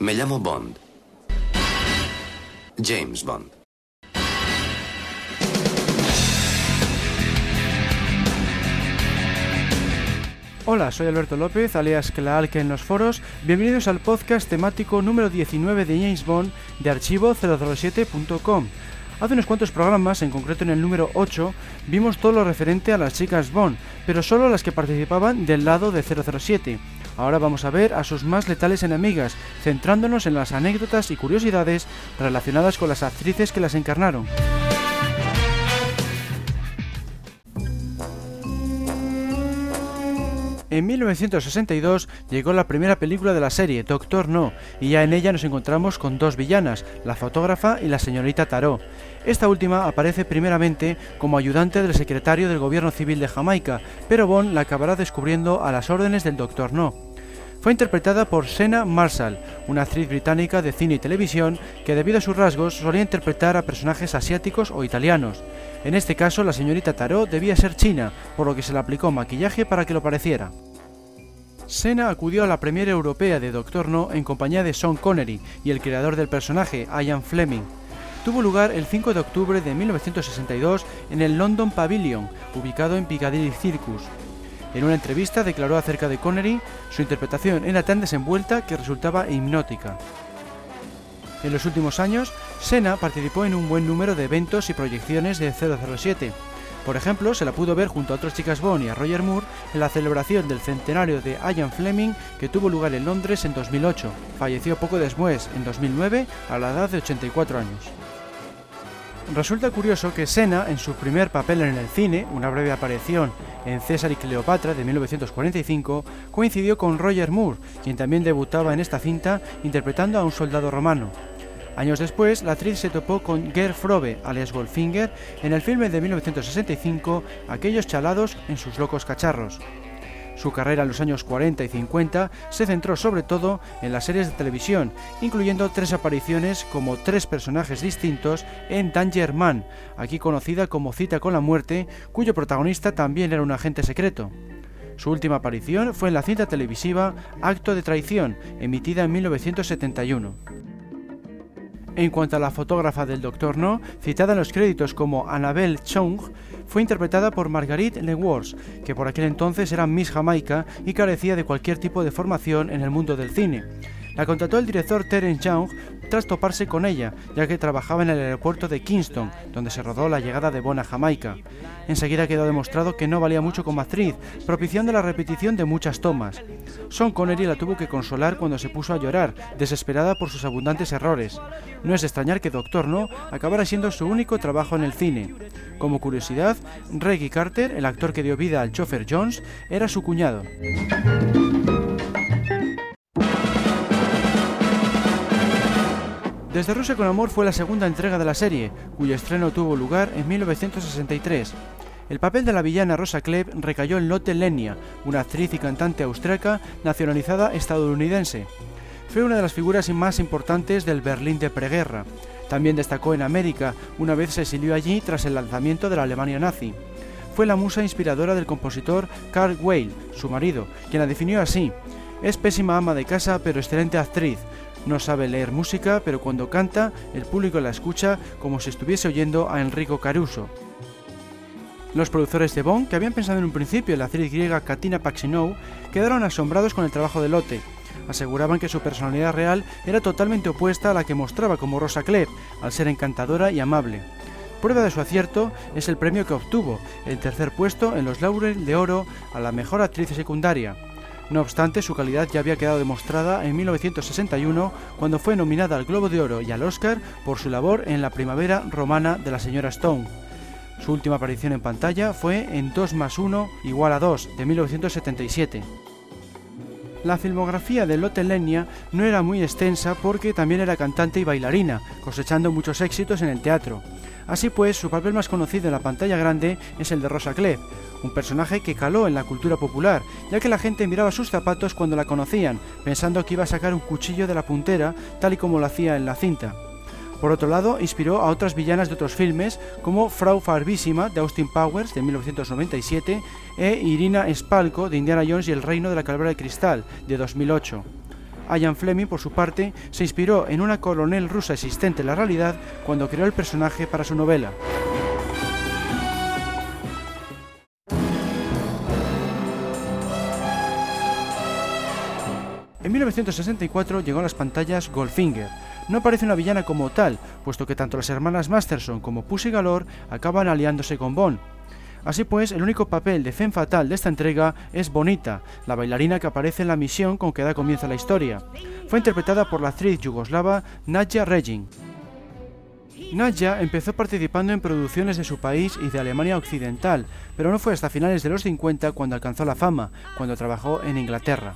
Me llamo Bond. James Bond. Hola, soy Alberto López, alias Klaalke en los foros. Bienvenidos al podcast temático número 19 de James Bond de archivo007.com. Hace unos cuantos programas, en concreto en el número 8, vimos todo lo referente a las chicas Bond, pero solo las que participaban del lado de 007. Ahora vamos a ver a sus más letales enemigas, centrándonos en las anécdotas y curiosidades relacionadas con las actrices que las encarnaron. En 1962 llegó la primera película de la serie, Doctor No, y ya en ella nos encontramos con dos villanas, la fotógrafa y la señorita Tarot. Esta última aparece primeramente como ayudante del secretario del gobierno civil de Jamaica, pero Bond la acabará descubriendo a las órdenes del Doctor No. Fue interpretada por Sena Marshall, una actriz británica de cine y televisión que debido a sus rasgos solía interpretar a personajes asiáticos o italianos. En este caso, la señorita Tarot debía ser china, por lo que se le aplicó maquillaje para que lo pareciera. Sena acudió a la premiere europea de Doctor No en compañía de Sean Connery y el creador del personaje, Ian Fleming. Tuvo lugar el 5 de octubre de 1962 en el London Pavilion, ubicado en Piccadilly Circus. En una entrevista declaró acerca de Connery, su interpretación era tan desenvuelta que resultaba hipnótica. En los últimos años, Sena participó en un buen número de eventos y proyecciones de 007. Por ejemplo, se la pudo ver junto a otras chicas Bond y a Roger Moore en la celebración del centenario de Ian Fleming que tuvo lugar en Londres en 2008. Falleció poco después, en 2009, a la edad de 84 años. Resulta curioso que Sena, en su primer papel en el cine, una breve aparición en César y Cleopatra de 1945, coincidió con Roger Moore, quien también debutaba en esta cinta interpretando a un soldado romano. Años después, la actriz se topó con Gerd Frobe, alias Goldfinger, en el filme de 1965 Aquellos chalados en sus locos cacharros. Su carrera en los años 40 y 50 se centró sobre todo en las series de televisión, incluyendo tres apariciones como tres personajes distintos en Danger Man, aquí conocida como Cita con la Muerte, cuyo protagonista también era un agente secreto. Su última aparición fue en la cinta televisiva Acto de Traición, emitida en 1971. En cuanto a la fotógrafa del Doctor No, citada en los créditos como Annabelle Chung, fue interpretada por Marguerite Lewars, que por aquel entonces era Miss Jamaica y carecía de cualquier tipo de formación en el mundo del cine. La contrató el director Terence Young tras toparse con ella, ya que trabajaba en el aeropuerto de Kingston, donde se rodó la llegada de Bona Jamaica. Enseguida quedó demostrado que no valía mucho como actriz, propiciando la repetición de muchas tomas. Sean Connery la tuvo que consolar cuando se puso a llorar, desesperada por sus abundantes errores. No es de extrañar que Doctor No acabara siendo su único trabajo en el cine. Como curiosidad, Reggie Carter, el actor que dio vida al chofer Jones, era su cuñado. Desde Rusia con Amor fue la segunda entrega de la serie, cuyo estreno tuvo lugar en 1963. El papel de la villana Rosa Klebb recayó en Lotte Lenya, una actriz y cantante austriaca nacionalizada estadounidense. Fue una de las figuras más importantes del Berlín de preguerra. También destacó en América, una vez se exilió allí tras el lanzamiento de la Alemania nazi. Fue la musa inspiradora del compositor Karl Weil, su marido, quien la definió así. Es pésima ama de casa pero excelente actriz, no sabe leer música, pero cuando canta, el público la escucha como si estuviese oyendo a Enrico Caruso. Los productores de Bond, que habían pensado en un principio en la actriz griega Katina Paxinou, quedaron asombrados con el trabajo de Lotte. Aseguraban que su personalidad real era totalmente opuesta a la que mostraba como Rosa Klebb, al ser encantadora y amable. Prueba de su acierto es el premio que obtuvo, el tercer puesto en los Laurel de Oro a la mejor actriz secundaria. No obstante, su calidad ya había quedado demostrada en 1961 cuando fue nominada al Globo de Oro y al Oscar por su labor en La Primavera Romana de la señora Stone. Su última aparición en pantalla fue en 2 más 1 igual a 2 de 1977. La filmografía de Lotte Lenya no era muy extensa porque también era cantante y bailarina, cosechando muchos éxitos en el teatro. Así pues, su papel más conocido en la pantalla grande es el de Rosa Klebb, un personaje que caló en la cultura popular, ya que la gente miraba sus zapatos cuando la conocían, pensando que iba a sacar un cuchillo de la puntera, tal y como lo hacía en la cinta. Por otro lado, inspiró a otras villanas de otros filmes, como Frau Farbísima de Austin Powers de 1997 e Irina Spalko de Indiana Jones y el Reino de la Calavera de Cristal de 2008. Ian Fleming, por su parte, se inspiró en una coronel rusa existente en la realidad cuando creó el personaje para su novela. En 1964 llegó a las pantallas Goldfinger. No parece una villana como tal, puesto que tanto las hermanas Masterson como Pussy Galore acaban aliándose con Bond. Así pues, el único papel de Femme Fatal de esta entrega es Bonita, la bailarina que aparece en la misión con que da comienzo la historia. Fue interpretada por la actriz yugoslava Nadja Regin. Nadja empezó participando en producciones de su país y de Alemania Occidental, pero no fue hasta finales de los 50 cuando alcanzó la fama, cuando trabajó en Inglaterra.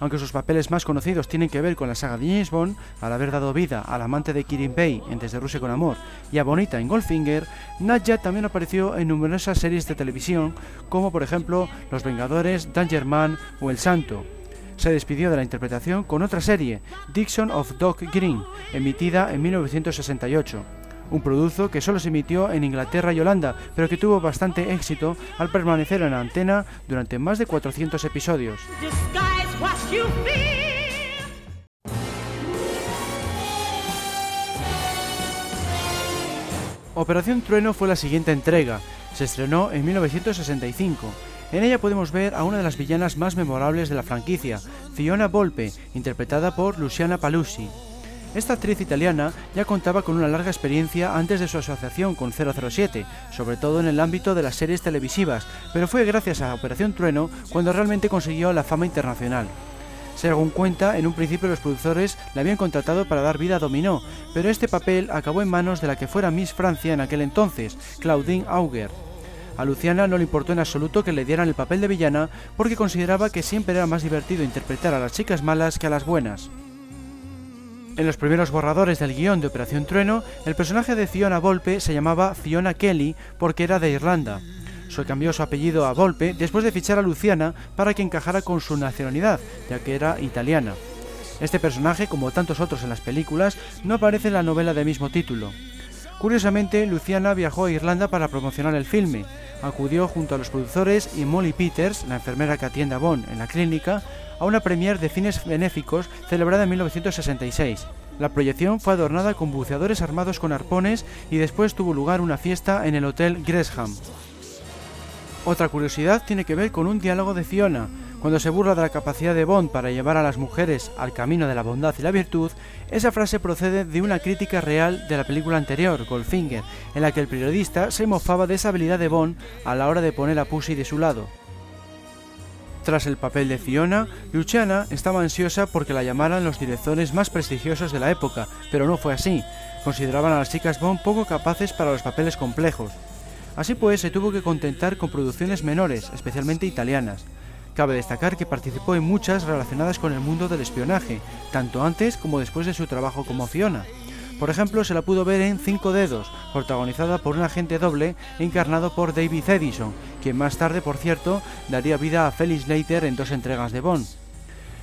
Aunque sus papeles más conocidos tienen que ver con la saga de James Bond, al haber dado vida al amante de Kirin Bey en Desde Rusia con Amor y a Bonita en Goldfinger, Nadja también apareció en numerosas series de televisión, como por ejemplo Los Vengadores, Danger Man o El Santo. Se despidió de la interpretación con otra serie, Dixon of Dock Green, emitida en 1968 un producto que solo se emitió en Inglaterra y Holanda, pero que tuvo bastante éxito al permanecer en la antena durante más de 400 episodios. Operación Trueno fue la siguiente entrega. Se estrenó en 1965. En ella podemos ver a una de las villanas más memorables de la franquicia, Fiona Volpe, interpretada por Luciana Palucci. Esta actriz italiana ya contaba con una larga experiencia antes de su asociación con 007, sobre todo en el ámbito de las series televisivas, pero fue gracias a Operación Trueno cuando realmente consiguió la fama internacional. Según cuenta, en un principio los productores la habían contratado para dar vida a Dominó, pero este papel acabó en manos de la que fuera Miss Francia en aquel entonces, Claudine Auger. A Luciana no le importó en absoluto que le dieran el papel de villana porque consideraba que siempre era más divertido interpretar a las chicas malas que a las buenas. En los primeros borradores del guion de Operación Trueno, el personaje de Fiona Volpe se llamaba Fiona Kelly porque era de Irlanda. Se cambió su apellido a Volpe después de fichar a Luciana para que encajara con su nacionalidad, ya que era italiana. Este personaje, como tantos otros en las películas, no aparece en la novela de mismo título. Curiosamente, Luciana viajó a Irlanda para promocionar el filme. Acudió junto a los productores y Molly Peters, la enfermera que atiende a Bond en la clínica, a una premier de fines benéficos celebrada en 1966. La proyección fue adornada con buceadores armados con arpones y después tuvo lugar una fiesta en el Hotel Gresham. Otra curiosidad tiene que ver con un diálogo de Fiona. Cuando se burla de la capacidad de Bond para llevar a las mujeres al camino de la bondad y la virtud, esa frase procede de una crítica real de la película anterior, Goldfinger, en la que el periodista se mofaba de esa habilidad de Bond a la hora de poner a Pussy de su lado. Tras el papel de Fiona, Luciana estaba ansiosa porque la llamaran los directores más prestigiosos de la época, pero no fue así. Consideraban a las chicas Bond poco capaces para los papeles complejos. Así pues, se tuvo que contentar con producciones menores, especialmente italianas. Cabe destacar que participó en muchas relacionadas con el mundo del espionaje, tanto antes como después de su trabajo como Fiona. Por ejemplo, se la pudo ver en Cinco Dedos, protagonizada por un agente doble encarnado por David Edison, quien más tarde, por cierto, daría vida a Felix Leiter en dos entregas de Bond.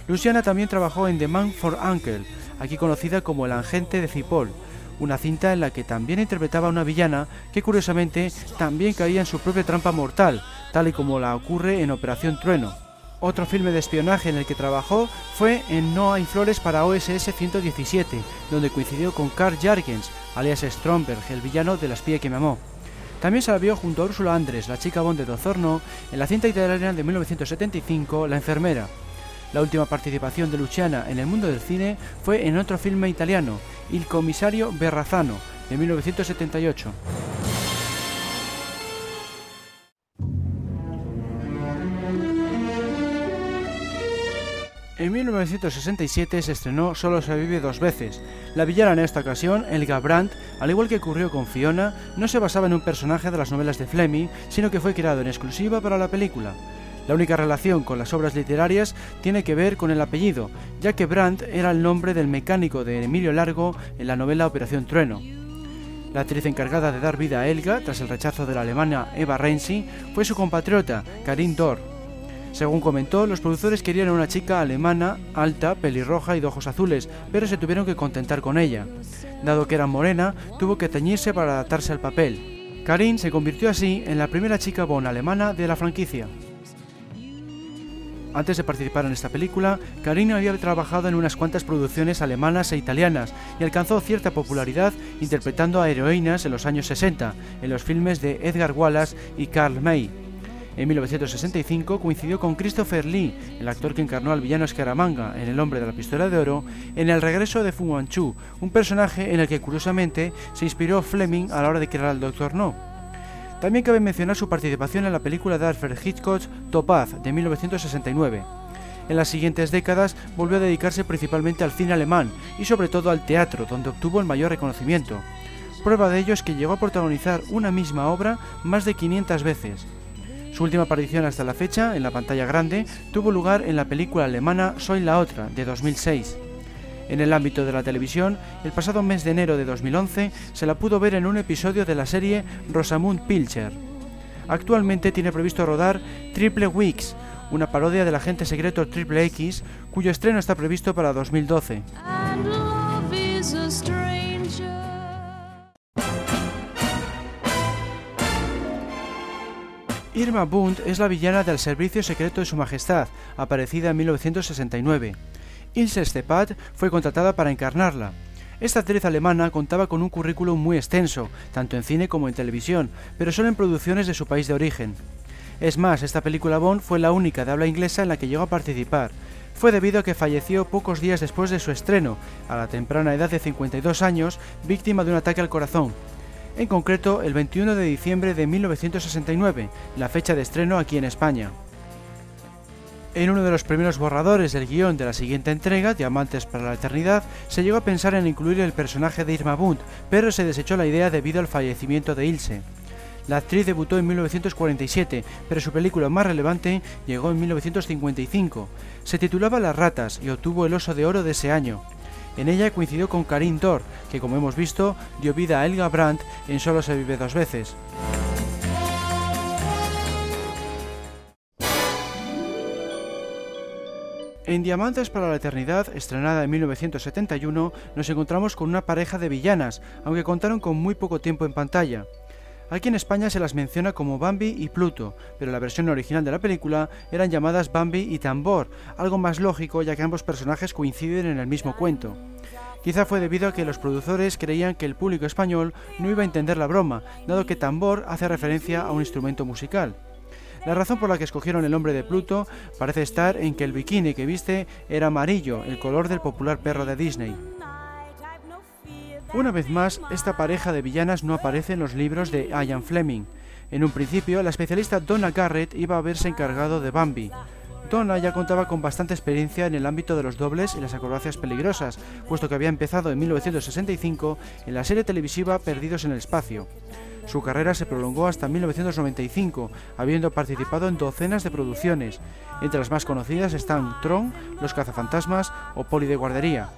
Luciana también trabajó en The Man for Uncle, aquí conocida como El Agente de Cipoll, una cinta en la que también interpretaba a una villana que curiosamente también caía en su propia trampa mortal, tal y como la ocurre en Operación Trueno. Otro filme de espionaje en el que trabajó fue en No hay flores para OSS 117, donde coincidió con Carl Jargens, alias Stromberg, el villano de La espía que me amó. También se la vio junto a Ursula Andres, la chica Bond de Dozorno, en la cinta italiana de 1975, La enfermera. La última participación de Luciana en el mundo del cine fue en otro filme italiano, Il comisario Berrazano, de 1978. En 1967 se estrenó Solo se vive dos veces. La villana en esta ocasión, Elga Brandt, al igual que ocurrió con Fiona, no se basaba en un personaje de las novelas de Fleming, sino que fue creado en exclusiva para la película. La única relación con las obras literarias tiene que ver con el apellido, ya que Brandt era el nombre del mecánico de Emilio Largo en la novela Operación Trueno. La actriz encargada de dar vida a Elga, tras el rechazo de la alemana Eva Renzi, fue su compatriota, Karin Dor, según comentó, los productores querían una chica alemana, alta, pelirroja y de ojos azules, pero se tuvieron que contentar con ella. Dado que era morena, tuvo que teñirse para adaptarse al papel. Karin se convirtió así en la primera chica bon alemana de la franquicia. Antes de participar en esta película, Karina había trabajado en unas cuantas producciones alemanas e italianas y alcanzó cierta popularidad interpretando a heroínas en los años 60, en los filmes de Edgar Wallace y Karl May. En 1965 coincidió con Christopher Lee, el actor que encarnó al villano Scaramanga en El hombre de la pistola de oro, en El regreso de Fu Manchu, un personaje en el que curiosamente se inspiró Fleming a la hora de crear al Doctor No. También cabe mencionar su participación en la película de Alfred Hitchcock Topaz de 1969. En las siguientes décadas volvió a dedicarse principalmente al cine alemán y sobre todo al teatro, donde obtuvo el mayor reconocimiento. Prueba de ello es que llegó a protagonizar una misma obra más de 500 veces. Su última aparición hasta la fecha, en la pantalla grande, tuvo lugar en la película alemana Soy la otra, de 2006. En el ámbito de la televisión, el pasado mes de enero de 2011 se la pudo ver en un episodio de la serie Rosamund Pilcher. Actualmente tiene previsto rodar Triple Weeks, una parodia del agente secreto Triple X, cuyo estreno está previsto para 2012. Irma Bund es la villana del Servicio Secreto de Su Majestad, aparecida en 1969. Ilse Stepat fue contratada para encarnarla. Esta actriz alemana contaba con un currículum muy extenso, tanto en cine como en televisión, pero solo en producciones de su país de origen. Es más, esta película Bond fue la única de habla inglesa en la que llegó a participar. Fue debido a que falleció pocos días después de su estreno, a la temprana edad de 52 años, víctima de un ataque al corazón, en concreto el 21 de diciembre de 1969, la fecha de estreno aquí en España. En uno de los primeros borradores del guion de la siguiente entrega, Diamantes para la Eternidad, se llegó a pensar en incluir el personaje de Irma Bunt, pero se desechó la idea debido al fallecimiento de Ilse. La actriz debutó en 1947, pero su película más relevante llegó en 1955. Se titulaba Las ratas y obtuvo el Oso de Oro de ese año. En ella coincidió con Karin Dor, que como hemos visto dio vida a Elga Brandt en Solo se vive dos veces. En Diamantes para la Eternidad, estrenada en 1971, nos encontramos con una pareja de villanas, aunque contaron con muy poco tiempo en pantalla. Aquí en España se las menciona como Bambi y Pluto, pero la versión original de la película eran llamadas Bambi y Tambor, algo más lógico ya que ambos personajes coinciden en el mismo cuento. Quizá fue debido a que los productores creían que el público español no iba a entender la broma, dado que tambor hace referencia a un instrumento musical. La razón por la que escogieron el nombre de Pluto parece estar en que el bikini que viste era amarillo, el color del popular perro de Disney. Una vez más, esta pareja de villanas no aparece en los libros de Ian Fleming. En un principio, la especialista Donna Garrett iba a haberse encargado de Bambi. Donna ya contaba con bastante experiencia en el ámbito de los dobles y las acrobacias peligrosas, puesto que había empezado en 1965 en la serie televisiva Perdidos en el Espacio. Su carrera se prolongó hasta 1995, habiendo participado en docenas de producciones. Entre las más conocidas están Tron, Los cazafantasmas o Poli de guardería.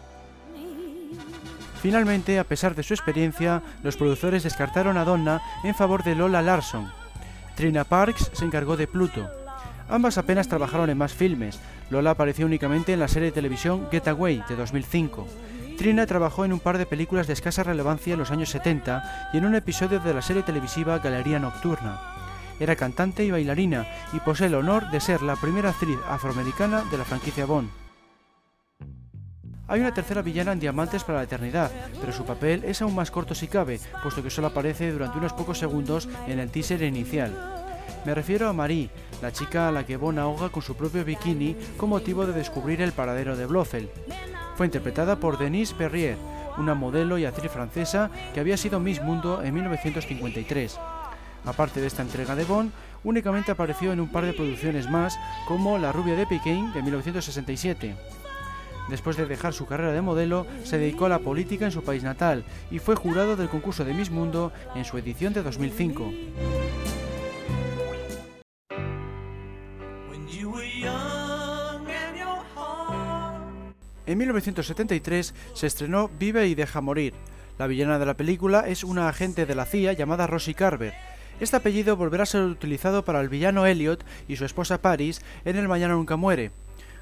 Finalmente, a pesar de su experiencia, los productores descartaron a Donna en favor de Lola Larson. Trina Parks se encargó de Pluto. Ambas apenas trabajaron en más filmes. Lola apareció únicamente en la serie de televisión Getaway de 2005. Trina trabajó en un par de películas de escasa relevancia en los años 70 y en un episodio de la serie televisiva Galería Nocturna. Era cantante y bailarina y posee el honor de ser la primera actriz afroamericana de la franquicia Bond. Hay una tercera villana en Diamantes para la Eternidad, pero su papel es aún más corto si cabe, puesto que solo aparece durante unos pocos segundos en el teaser inicial. Me refiero a Marie, la chica a la que Bond ahoga con su propio bikini con motivo de descubrir el paradero de Blofeld. Fue interpretada por Denise Perrier, una modelo y actriz francesa que había sido Miss Mundo en 1953. Aparte de esta entrega de Bond, únicamente apareció en un par de producciones más, como La rubia de Pekín de 1967. Después de dejar su carrera de modelo, se dedicó a la política en su país natal y fue jurado del concurso de Miss Mundo en su edición de 2005. En 1973 se estrenó Vive y deja morir. La villana de la película es una agente de la CIA llamada Rosie Carver. Este apellido volverá a ser utilizado para el villano Elliot y su esposa Paris en El Mañana Nunca Muere.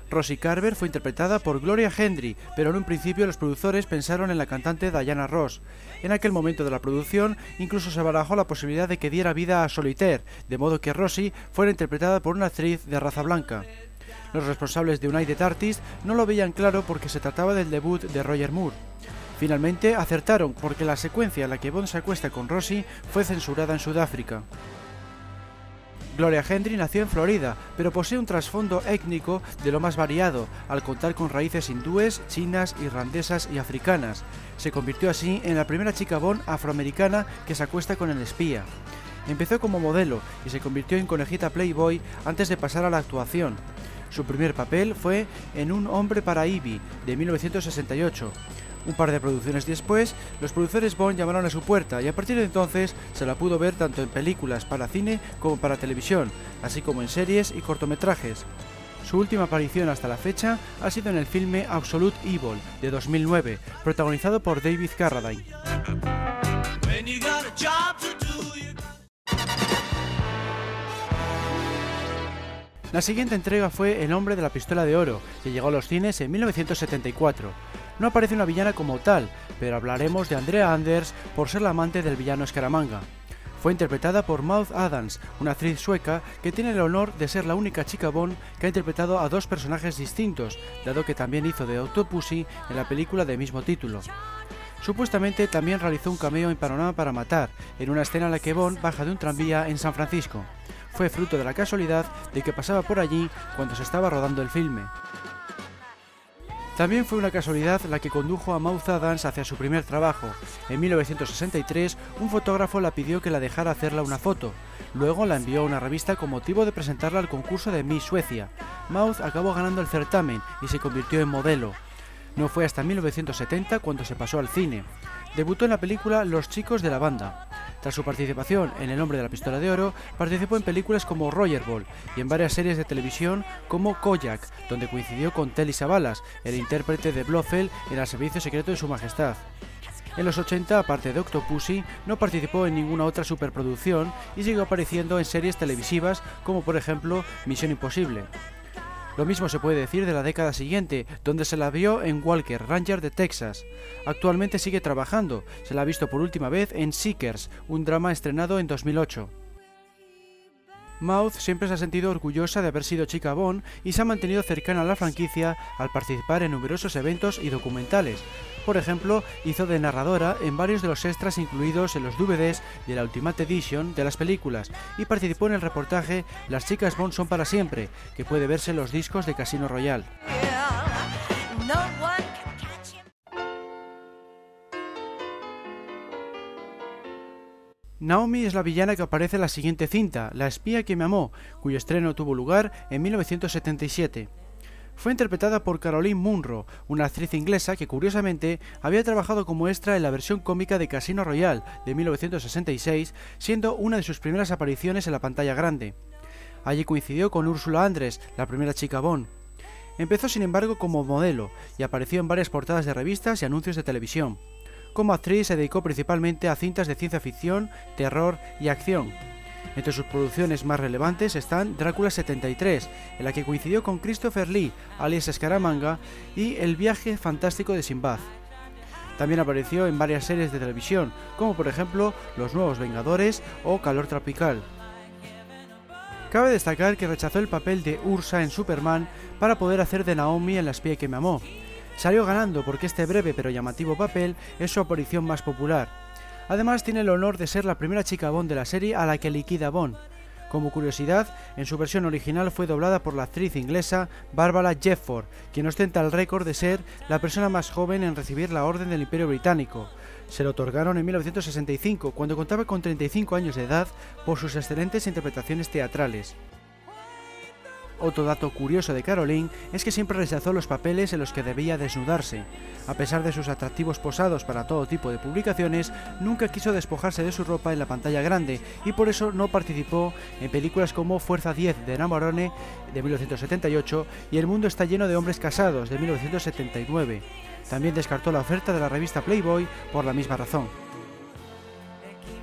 Rosie Carver fue interpretada por Gloria Hendry, pero en un principio los productores pensaron en la cantante Diana Ross. En aquel momento de la producción incluso se barajó la posibilidad de que diera vida a Solitaire, de modo que Rosie fuera interpretada por una actriz de raza blanca. Los responsables de United Artists no lo veían claro porque se trataba del debut de Roger Moore. Finalmente acertaron porque la secuencia en la que Bond se acuesta con Rosie fue censurada en Sudáfrica. Gloria Hendry nació en Florida, pero posee un trasfondo étnico de lo más variado, al contar con raíces hindúes, chinas, irlandesas y africanas. Se convirtió así en la primera chica Bond afroamericana que se acuesta con el espía. Empezó como modelo y se convirtió en conejita Playboy antes de pasar a la actuación. Su primer papel fue en Un hombre para Ivy, de 1968. Un par de producciones después, los productores Bond llamaron a su puerta y a partir de entonces se la pudo ver tanto en películas para cine como para televisión, así como en series y cortometrajes. Su última aparición hasta la fecha ha sido en el filme Absolute Evil de 2009, protagonizado por David Carradine. La siguiente entrega fue El hombre de la pistola de oro, que llegó a los cines en 1974. No aparece una villana como tal, pero hablaremos de Andrea Anders por ser la amante del villano Scaramanga. Fue interpretada por Maud Adams, una actriz sueca que tiene el honor de ser la única chica Bond que ha interpretado a dos personajes distintos, dado que también hizo de Octopussy en la película de mismo título. Supuestamente también realizó un cameo en Panorama para Matar, en una escena en la que Bond baja de un tranvía en San Francisco fue fruto de la casualidad de que pasaba por allí cuando se estaba rodando el filme. También fue una casualidad la que condujo a Maud Adams hacia su primer trabajo. En 1963, un fotógrafo la pidió que la dejara hacerla una foto. Luego la envió a una revista con motivo de presentarla al concurso de Miss Suecia. Maud acabó ganando el certamen y se convirtió en modelo. No fue hasta 1970 cuando se pasó al cine. Debutó en la película Los chicos de la banda. Tras su participación en El hombre de la pistola de oro, participó en películas como Rollerball y en varias series de televisión como Kojak, donde coincidió con Telly Savalas, el intérprete de Blofeld en El servicio secreto de su majestad. En los 80, aparte de Octopussy, no participó en ninguna otra superproducción y siguió apareciendo en series televisivas como por ejemplo Misión Imposible. Lo mismo se puede decir de la década siguiente, donde se la vio en Walker, Ranger de Texas. Actualmente sigue trabajando, se la ha visto por última vez en Seekers, un drama estrenado en 2008. Mouth siempre se ha sentido orgullosa de haber sido chica Bond y se ha mantenido cercana a la franquicia al participar en numerosos eventos y documentales. Por ejemplo, hizo de narradora en varios de los extras incluidos en los DVDs de la Ultimate Edition de las películas y participó en el reportaje Las chicas Bond son para siempre, que puede verse en los discos de Casino Royale. Naomi es la villana que aparece en la siguiente cinta, La espía que me amó, cuyo estreno tuvo lugar en 1977. Fue interpretada por Caroline Munro, una actriz inglesa que curiosamente había trabajado como extra en la versión cómica de Casino Royale de 1966, siendo una de sus primeras apariciones en la pantalla grande. Allí coincidió con Úrsula Andres, la primera chica Bond. Empezó sin embargo como modelo y apareció en varias portadas de revistas y anuncios de televisión. Como actriz se dedicó principalmente a cintas de ciencia ficción, terror y acción. Entre sus producciones más relevantes están Drácula 73, en la que coincidió con Christopher Lee, alias Scaramanga, y El viaje fantástico de Sinbad. También apareció en varias series de televisión, como por ejemplo Los Nuevos Vengadores o Calor Tropical. Cabe destacar que rechazó el papel de Ursa en Superman para poder hacer de Naomi en La espía que me amó, Salió ganando porque este breve pero llamativo papel es su aparición más popular. Además tiene el honor de ser la primera chica Bond de la serie a la que liquida Bond. Como curiosidad, en su versión original fue doblada por la actriz inglesa Barbara Jefford, quien ostenta el récord de ser la persona más joven en recibir la Orden del Imperio Británico. Se lo otorgaron en 1965, cuando contaba con 35 años de edad, por sus excelentes interpretaciones teatrales. Otro dato curioso de Caroline es que siempre rechazó los papeles en los que debía desnudarse. A pesar de sus atractivos posados para todo tipo de publicaciones, nunca quiso despojarse de su ropa en la pantalla grande y por eso no participó en películas como Fuerza 10 de Namorone de 1978 y El mundo está lleno de hombres casados de 1979. También descartó la oferta de la revista Playboy por la misma razón.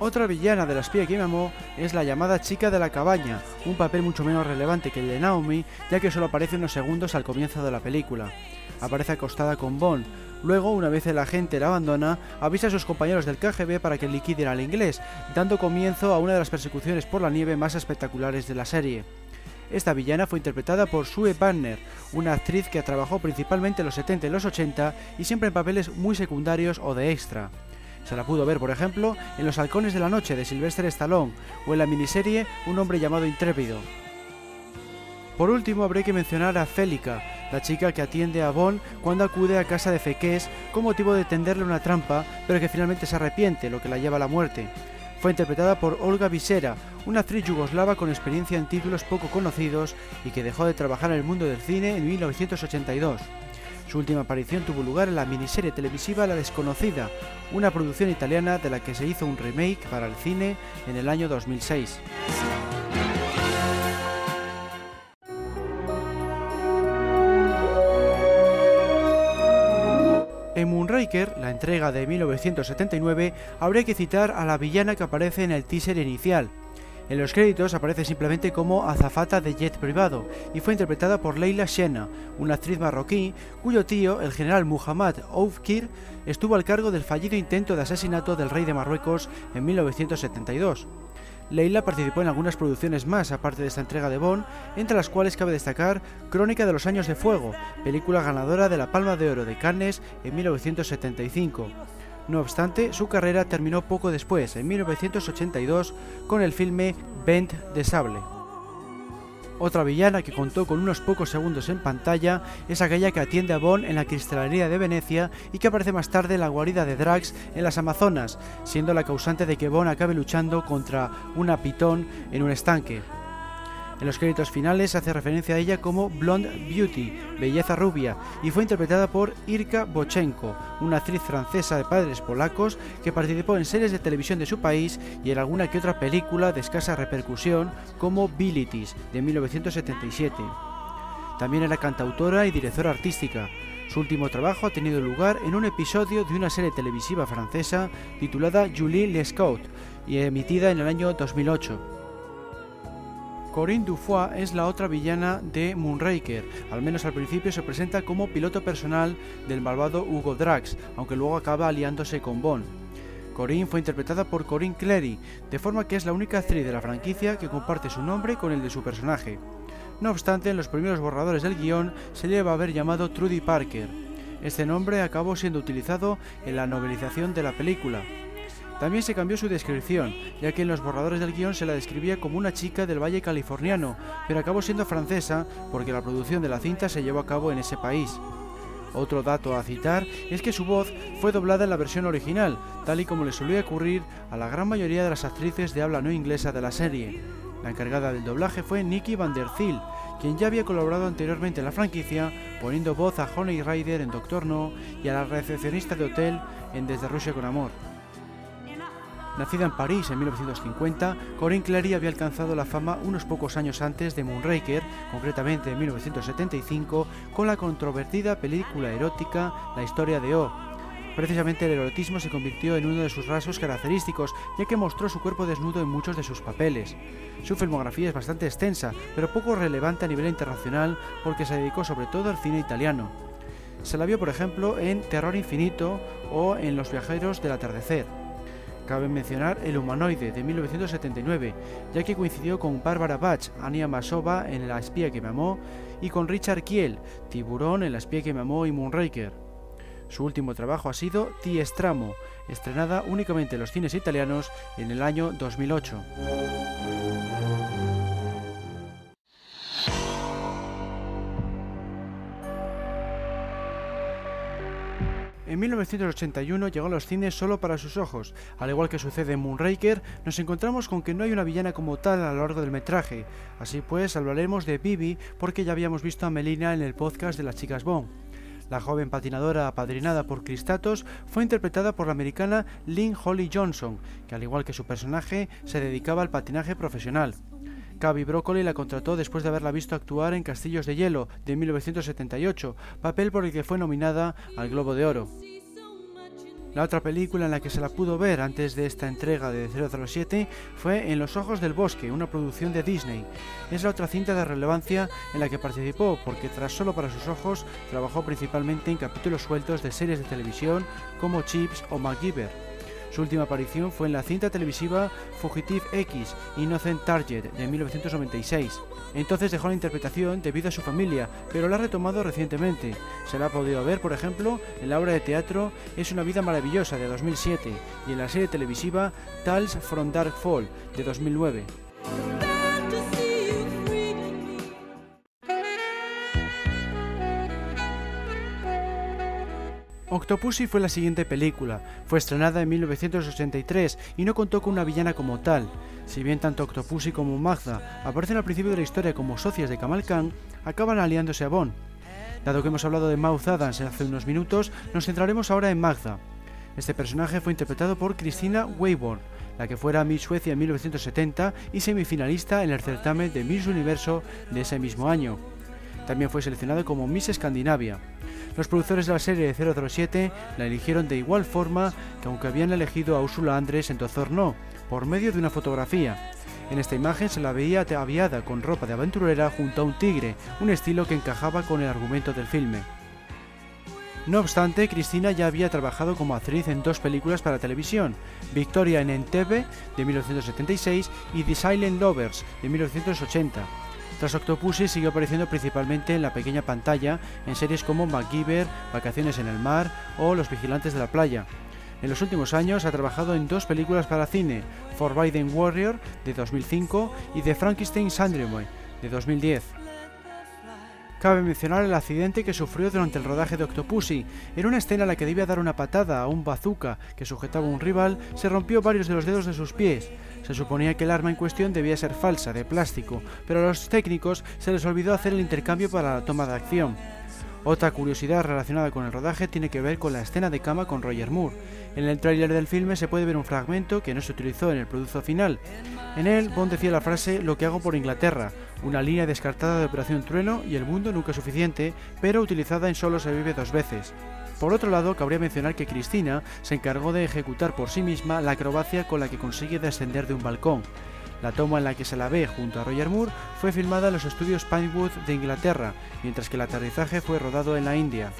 Otra villana de la espía que me amó es la llamada chica de la cabaña, un papel mucho menos relevante que el de Naomi, ya que solo aparece unos segundos al comienzo de la película. Aparece acostada con Bond. Luego, una vez el agente la abandona, avisa a sus compañeros del KGB para que liquiden al inglés, dando comienzo a una de las persecuciones por la nieve más espectaculares de la serie. Esta villana fue interpretada por Sue Banner, una actriz que trabajó principalmente en los 70 y los 80 y siempre en papeles muy secundarios o de extra. Se la pudo ver, por ejemplo, en Los Halcones de la Noche de Sylvester Stallone o en la miniserie Un hombre llamado Intrépido. Por último, habré que mencionar a Félica, la chica que atiende a Bond cuando acude a casa de Fekes con motivo de tenderle una trampa, pero que finalmente se arrepiente, lo que la lleva a la muerte. Fue interpretada por Olga Visera, una actriz yugoslava con experiencia en títulos poco conocidos y que dejó de trabajar en el mundo del cine en 1982. Su última aparición tuvo lugar en la miniserie televisiva La Desconocida, una producción italiana de la que se hizo un remake para el cine en el año 2006. En Moonraker, la entrega de 1979, habría que citar a la villana que aparece en el teaser inicial. En los créditos aparece simplemente como azafata de jet privado y fue interpretada por Leila Shena, una actriz marroquí cuyo tío, el general Muhammad Oufkir, estuvo al cargo del fallido intento de asesinato del rey de Marruecos en 1972. Leila participó en algunas producciones más aparte de esta entrega de Bond, entre las cuales cabe destacar Crónica de los Años de Fuego, película ganadora de la Palma de Oro de Cannes en 1975. No obstante, su carrera terminó poco después, en 1982, con el filme Bend de Sable. Otra villana que contó con unos pocos segundos en pantalla es aquella que atiende a Bond en la cristalería de Venecia y que aparece más tarde en la guarida de Drax en las Amazonas, siendo la causante de que Bond acabe luchando contra una pitón en un estanque. En los créditos finales hace referencia a ella como Blonde Beauty, belleza rubia, y fue interpretada por Irka Bochenko, una actriz francesa de padres polacos que participó en series de televisión de su país y en alguna que otra película de escasa repercusión como Bilitis de 1977. También era cantautora y directora artística. Su último trabajo ha tenido lugar en un episodio de una serie televisiva francesa titulada Julie Lescaut y emitida en el año 2008. Corinne Dufoy es la otra villana de Moonraker, al menos al principio se presenta como piloto personal del malvado Hugo Drax, aunque luego acaba aliándose con Bond. Corinne fue interpretada por Corinne Clery, de forma que es la única actriz de la franquicia que comparte su nombre con el de su personaje. No obstante, en los primeros borradores del guion se le va a haber llamado Trudy Parker. Este nombre acabó siendo utilizado en la novelización de la película, también se cambió su descripción, ya que en los borradores del guion se la describía como una chica del valle californiano, pero acabó siendo francesa porque la producción de la cinta se llevó a cabo en ese país. Otro dato a citar es que su voz fue doblada en la versión original, tal y como le solía ocurrir a la gran mayoría de las actrices de habla no inglesa de la serie. La encargada del doblaje fue Nikki Van der Thiel, quien ya había colaborado anteriormente en la franquicia, poniendo voz a Honey Rider en Doctor No y a la recepcionista de hotel en Desde Rusia con Amor. Nacida en París en 1950, Corinne Clary había alcanzado la fama unos pocos años antes de Moonraker, concretamente en 1975, con la controvertida película erótica La historia de O. Precisamente el erotismo se convirtió en uno de sus rasgos característicos, ya que mostró su cuerpo desnudo en muchos de sus papeles. Su filmografía es bastante extensa, pero poco relevante a nivel internacional porque se dedicó sobre todo al cine italiano. Se la vio, por ejemplo, en Terror Infinito o en Los viajeros del atardecer. Cabe mencionar El humanoide de 1979, ya que coincidió con Barbara Bach, Ania Masova en La espía que me amó y con Richard Kiel, Tiburón en La espía que me amó y Moonraker. Su último trabajo ha sido Ti Stramo, estrenada únicamente en los cines italianos en el año 2008. En 1981 llegó a los cines solo para sus ojos. Al igual que sucede en Moonraker, nos encontramos con que no hay una villana como tal a lo largo del metraje. Así pues, hablaremos de Bibi porque ya habíamos visto a Melina en el podcast de las chicas Bond. La joven patinadora apadrinada por Cristatos fue interpretada por la americana Lynn Holly Johnson, que al igual que su personaje se dedicaba al patinaje profesional. Cavi Broccoli la contrató después de haberla visto actuar en Castillos de Hielo de 1978, papel por el que fue nominada al Globo de Oro. La otra película en la que se la pudo ver antes de esta entrega de 007 fue En los ojos del bosque, una producción de Disney. Es la otra cinta de relevancia en la que participó porque tras solo para sus ojos trabajó principalmente en capítulos sueltos de series de televisión como Chips o MacGyver. Su última aparición fue en la cinta televisiva Fugitive X, Innocent Target, de 1996. Entonces dejó la interpretación debido a su familia, pero la ha retomado recientemente. Se la ha podido ver, por ejemplo, en la obra de teatro Es una vida maravillosa, de 2007, y en la serie televisiva Tales from Dark Fall, de 2009. Octopussy fue la siguiente película, fue estrenada en 1983 y no contó con una villana como tal. Si bien tanto Octopussy como Magda aparecen al principio de la historia como socias de Kamal Khan, acaban aliándose a Bond. Dado que hemos hablado de Mouth Adams hace unos minutos, nos centraremos ahora en Magda. Este personaje fue interpretado por Christina Weiborn, la que fuera Miss Suecia en 1970 y semifinalista en el certamen de Miss Universo de ese mismo año. También fue seleccionada como Miss Escandinavia. Los productores de la serie de 007 la eligieron de igual forma que aunque habían elegido a Ursula Andrés en Tozor No, por medio de una fotografía. En esta imagen se la veía ataviada con ropa de aventurera junto a un tigre, un estilo que encajaba con el argumento del filme. No obstante, Cristina ya había trabajado como actriz en dos películas para televisión, Victoria en Entebbe de 1976 y The Silent Lovers de 1980. Tras Octopussy siguió apareciendo principalmente en la pequeña pantalla en series como MacGyver, Vacaciones en el Mar o Los Vigilantes de la Playa. En los últimos años ha trabajado en dos películas para cine, Forbidden Warrior de 2005 y The Frankenstein Syndrome de 2010. Cabe mencionar el accidente que sufrió durante el rodaje de Octopussy. En una escena en la que debía dar una patada a un bazooka que sujetaba a un rival, se rompió varios de los dedos de sus pies. Se suponía que el arma en cuestión debía ser falsa, de plástico, pero a los técnicos se les olvidó hacer el intercambio para la toma de acción. Otra curiosidad relacionada con el rodaje tiene que ver con la escena de cama con Roger Moore. En el tráiler del filme se puede ver un fragmento que no se utilizó en el producto final. En él, Bond decía la frase lo que hago por Inglaterra, una línea descartada de Operación Trueno y el mundo nunca suficiente, pero utilizada en Solo se vive dos veces. Por otro lado, cabría mencionar que Cristina se encargó de ejecutar por sí misma la acrobacia con la que consigue descender de un balcón. La toma en la que se la ve junto a Roger Moore fue filmada en los estudios Pinewood de Inglaterra, mientras que el aterrizaje fue rodado en la India.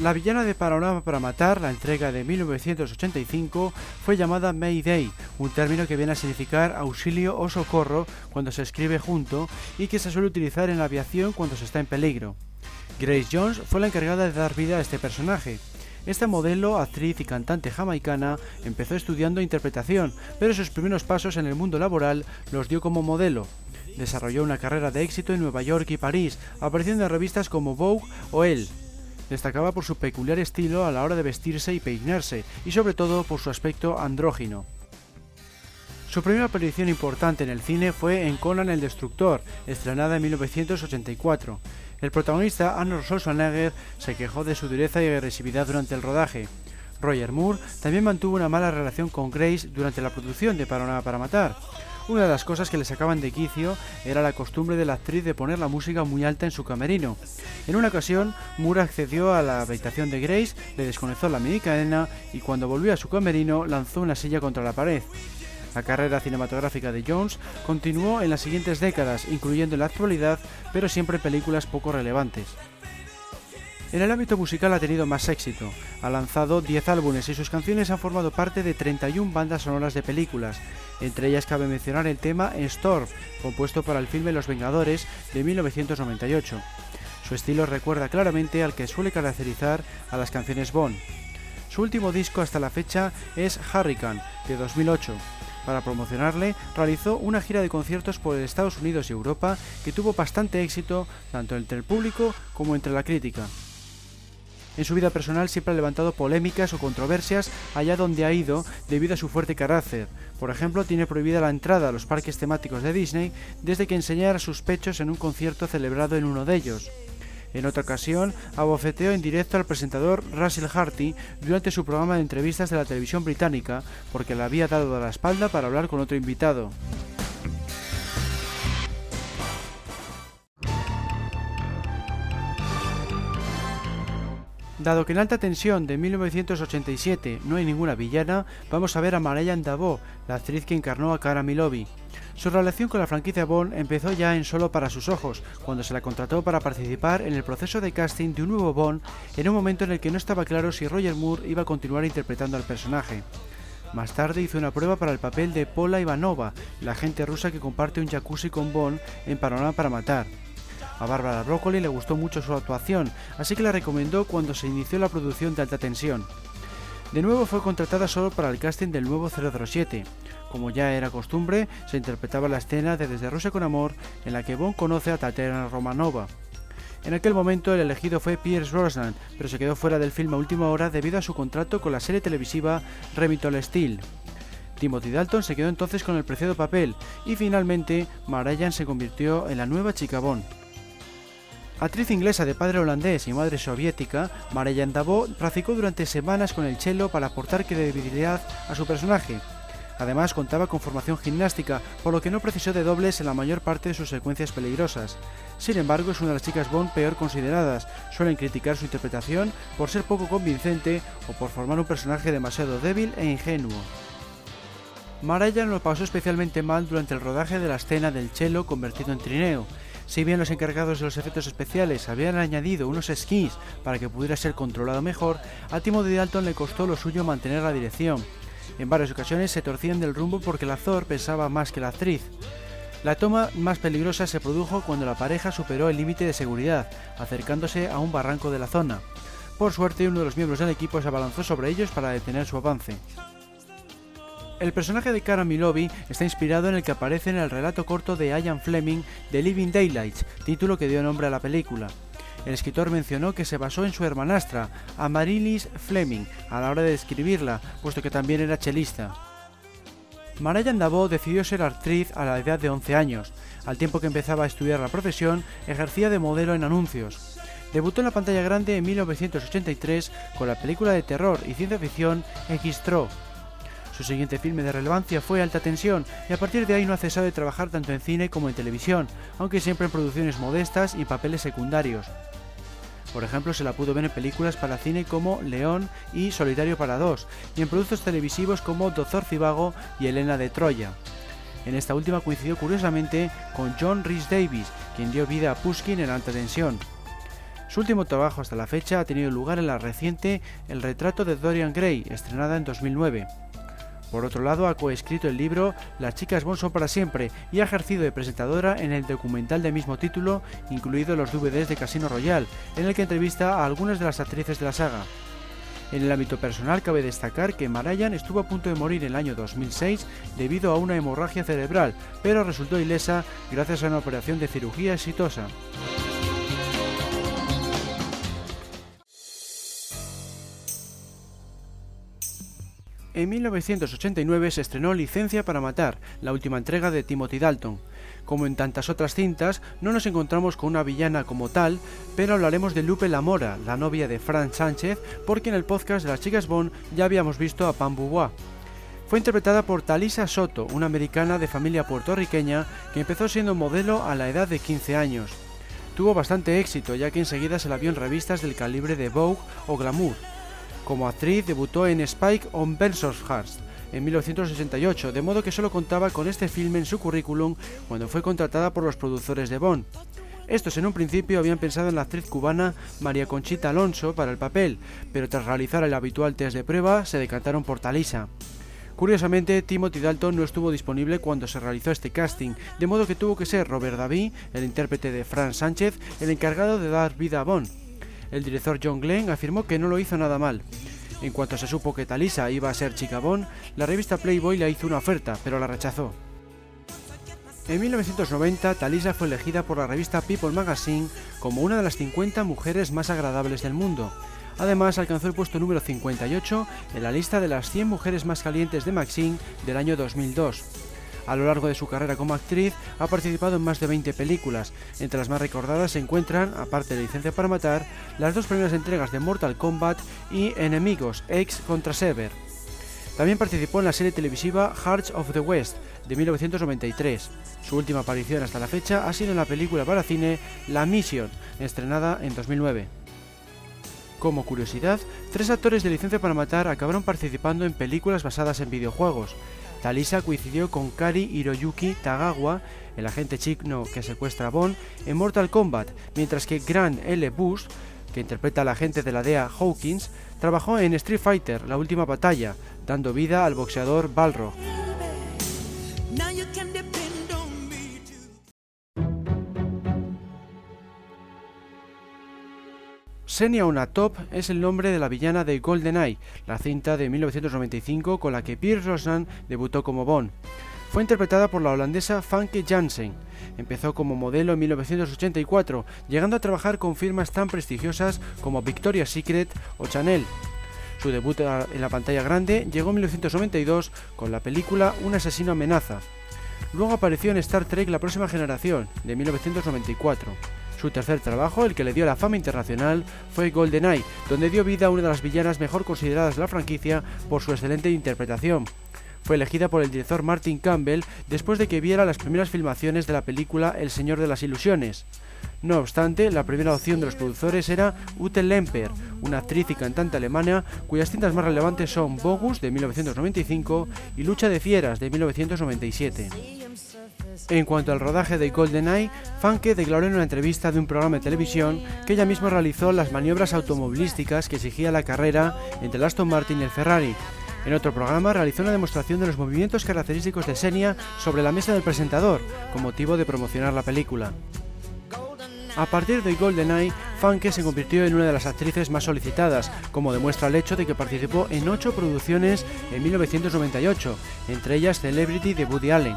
La villana de Panorama para Matar, la entrega de 1985, fue llamada Mayday, un término que viene a significar auxilio o socorro cuando se escribe junto y que se suele utilizar en la aviación cuando se está en peligro. Grace Jones fue la encargada de dar vida a este personaje. Esta modelo, actriz y cantante jamaicana empezó estudiando interpretación, pero sus primeros pasos en el mundo laboral los dio como modelo. Desarrolló una carrera de éxito en Nueva York y París, apareciendo en revistas como Vogue o Elle. Destacaba por su peculiar estilo a la hora de vestirse y peinarse, y sobre todo por su aspecto andrógino. Su primera aparición importante en el cine fue en Conan el Destructor, estrenada en 1984. El protagonista, Arnold Schwarzenegger, se quejó de su dureza y agresividad durante el rodaje. Roger Moore también mantuvo una mala relación con Grace durante la producción de Panorama para Matar. Una de las cosas que le sacaban de quicio era la costumbre de la actriz de poner la música muy alta en su camerino. En una ocasión, Moore accedió a la habitación de Grace, le desconectó la mini cadena y cuando volvió a su camerino lanzó una silla contra la pared. La carrera cinematográfica de Jones continuó en las siguientes décadas, incluyendo en la actualidad, pero siempre películas poco relevantes. En el ámbito musical ha tenido más éxito. Ha lanzado 10 álbumes y sus canciones han formado parte de 31 bandas sonoras de películas. Entre ellas cabe mencionar el tema Storm, compuesto para el filme Los Vengadores de 1998. Su estilo recuerda claramente al que suele caracterizar a las canciones Bond. Su último disco hasta la fecha es Hurricane, de 2008. Para promocionarle, realizó una gira de conciertos por Estados Unidos y Europa que tuvo bastante éxito tanto entre el público como entre la crítica. En su vida personal siempre ha levantado polémicas o controversias allá donde ha ido debido a su fuerte carácter. Por ejemplo, tiene prohibida la entrada a los parques temáticos de Disney desde que enseñara sus pechos en un concierto celebrado en uno de ellos. En otra ocasión, abofeteó en directo al presentador Russell Harty durante su programa de entrevistas de la televisión británica porque le había dado la espalda para hablar con otro invitado. Dado que en Alta Tensión de 1987 no hay ninguna villana, vamos a ver a Marianne Davo, la actriz que encarnó a Cara Milovi. Su relación con la franquicia Bond empezó ya en Solo para sus ojos, cuando se la contrató para participar en el proceso de casting de un nuevo Bond en un momento en el que no estaba claro si Roger Moore iba a continuar interpretando al personaje. Más tarde hizo una prueba para el papel de Paula Ivanova, la agente rusa que comparte un jacuzzi con Bond en Panorama para Matar. A Bárbara Broccoli le gustó mucho su actuación, así que la recomendó cuando se inició la producción de Alta Tensión. De nuevo fue contratada solo para el casting del nuevo 007. Como ya era costumbre, se interpretaba la escena de Desde Rusia con Amor, en la que Bond conoce a Tatiana Romanova. En aquel momento el elegido fue Pierce Brosnan, pero se quedó fuera del film a última hora debido a su contrato con la serie televisiva Remington Steel. Timothy Dalton se quedó entonces con el preciado papel y finalmente Marayan se convirtió en la nueva chica Bond. Actriz inglesa de padre holandés y madre soviética, Marianne Davo practicó durante semanas con el cello para aportar credibilidad a su personaje. Además contaba con formación gimnástica, por lo que no precisó de dobles en la mayor parte de sus secuencias peligrosas. Sin embargo, es una de las chicas Bond peor consideradas. Suelen criticar su interpretación por ser poco convincente o por formar un personaje demasiado débil e ingenuo. Marianne lo pasó especialmente mal durante el rodaje de la escena del cello convertido en trineo. Si bien los encargados de los efectos especiales habían añadido unos skis para que pudiera ser controlado mejor, a Timothy Dalton le costó lo suyo mantener la dirección. En varias ocasiones se torcían del rumbo porque el actor pensaba más que la actriz. La toma más peligrosa se produjo cuando la pareja superó el límite de seguridad, acercándose a un barranco de la zona. Por suerte, uno de los miembros del equipo se abalanzó sobre ellos para detener su avance. El personaje de Cara Milovi está inspirado en el que aparece en el relato corto de Ian Fleming de Living Daylights, título que dio nombre a la película. El escritor mencionó que se basó en su hermanastra, Amaryllis Fleming, a la hora de describirla, puesto que también era chelista. Marianne Davo decidió ser actriz a la edad de 11 años. Al tiempo que empezaba a estudiar la profesión, ejercía de modelo en anuncios. Debutó en la pantalla grande en 1983 con la película de terror y ciencia ficción X-Tro, su siguiente filme de relevancia fue Alta Tensión y a partir de ahí no ha cesado de trabajar tanto en cine como en televisión, aunque siempre en producciones modestas y papeles secundarios. Por ejemplo, se la pudo ver en películas para cine como León y Solitario para dos, y en productos televisivos como Doctor Cibago y Elena de Troya. En esta última coincidió curiosamente con John Rhys Davis, quien dio vida a Pushkin en Alta Tensión. Su último trabajo hasta la fecha ha tenido lugar en la reciente El retrato de Dorian Gray, estrenada en 2009. Por otro lado, ha coescrito el libro Las chicas Bond son para siempre y ha ejercido de presentadora en el documental de mismo título, incluido los DVDs de Casino Royale, en el que entrevista a algunas de las actrices de la saga. En el ámbito personal cabe destacar que Marayan estuvo a punto de morir en el año 2006 debido a una hemorragia cerebral, pero resultó ilesa gracias a una operación de cirugía exitosa. En 1989 se estrenó Licencia para Matar, la última entrega de Timothy Dalton. Como en tantas otras cintas, no nos encontramos con una villana como tal, pero hablaremos de Lupe Lamora, la novia de Frank Sánchez, porque en el podcast de las chicas Bond ya habíamos visto a Pam Boubois. Fue interpretada por Talisa Soto, una americana de familia puertorriqueña que empezó siendo modelo a la edad de 15 años. Tuvo bastante éxito, ya que enseguida se la vio en revistas del calibre de Vogue o Glamour. Como actriz debutó en Spike on Bensonhurst en 1968, de modo que solo contaba con este filme en su currículum cuando fue contratada por los productores de Bond. Estos en un principio habían pensado en la actriz cubana María Conchita Alonso para el papel, pero tras realizar el habitual test de prueba se decantaron por Talisa. Curiosamente, Timothy Dalton no estuvo disponible cuando se realizó este casting, de modo que tuvo que ser Robert David, el intérprete de Frank Sánchez, el encargado de dar vida a Bond. El director John Glenn afirmó que no lo hizo nada mal. En cuanto se supo que Talisa iba a ser Chicabón, la revista Playboy le hizo una oferta, pero la rechazó. En 1990, Talisa fue elegida por la revista People Magazine como una de las 50 mujeres más agradables del mundo. Además, alcanzó el puesto número 58 en la lista de las 100 mujeres más calientes de Maxine del año 2002. A lo largo de su carrera como actriz ha participado en más de 20 películas. Entre las más recordadas se encuentran, aparte de Licencia para Matar, las dos primeras entregas de Mortal Kombat y Enemigos, X contra Sever. También participó en la serie televisiva Hearts of the West de 1993. Su última aparición hasta la fecha ha sido en la película para cine La Mission, estrenada en 2009. Como curiosidad, tres actores de Licencia para Matar acabaron participando en películas basadas en videojuegos. Talisa coincidió con Kari Hiroyuki Tagawa, el agente chino que secuestra a Bond, en Mortal Kombat, mientras que Grant L. Bush, que interpreta al agente de la DEA Hawkins, trabajó en Street Fighter, la última batalla, dando vida al boxeador Balrog. Senia Top es el nombre de la villana de GoldenEye, la cinta de 1995 con la que Pierce Brosnan debutó como Bond. Fue interpretada por la holandesa Fanke Jansen. Empezó como modelo en 1984, llegando a trabajar con firmas tan prestigiosas como Victoria's Secret o Chanel. Su debut en la pantalla grande llegó en 1992 con la película Un asesino amenaza. Luego apareció en Star Trek La próxima generación, de 1994. Su tercer trabajo, el que le dio la fama internacional, fue GoldenEye, donde dio vida a una de las villanas mejor consideradas de la franquicia por su excelente interpretación. Fue elegida por el director Martin Campbell después de que viera las primeras filmaciones de la película El Señor de las Ilusiones. No obstante, la primera opción de los productores era Ute Lemper, una actriz y cantante alemana cuyas cintas más relevantes son Bogus de 1995 y Lucha de Fieras de 1997. En cuanto al rodaje de GoldenEye, Funke declaró en una entrevista de un programa de televisión que ella misma realizó las maniobras automovilísticas que exigía la carrera entre el Aston Martin y el Ferrari. En otro programa realizó una demostración de los movimientos característicos de Senia sobre la mesa del presentador, con motivo de promocionar la película. A partir de GoldenEye, Funke se convirtió en una de las actrices más solicitadas, como demuestra el hecho de que participó en ocho producciones en 1998, entre ellas Celebrity de Woody Allen.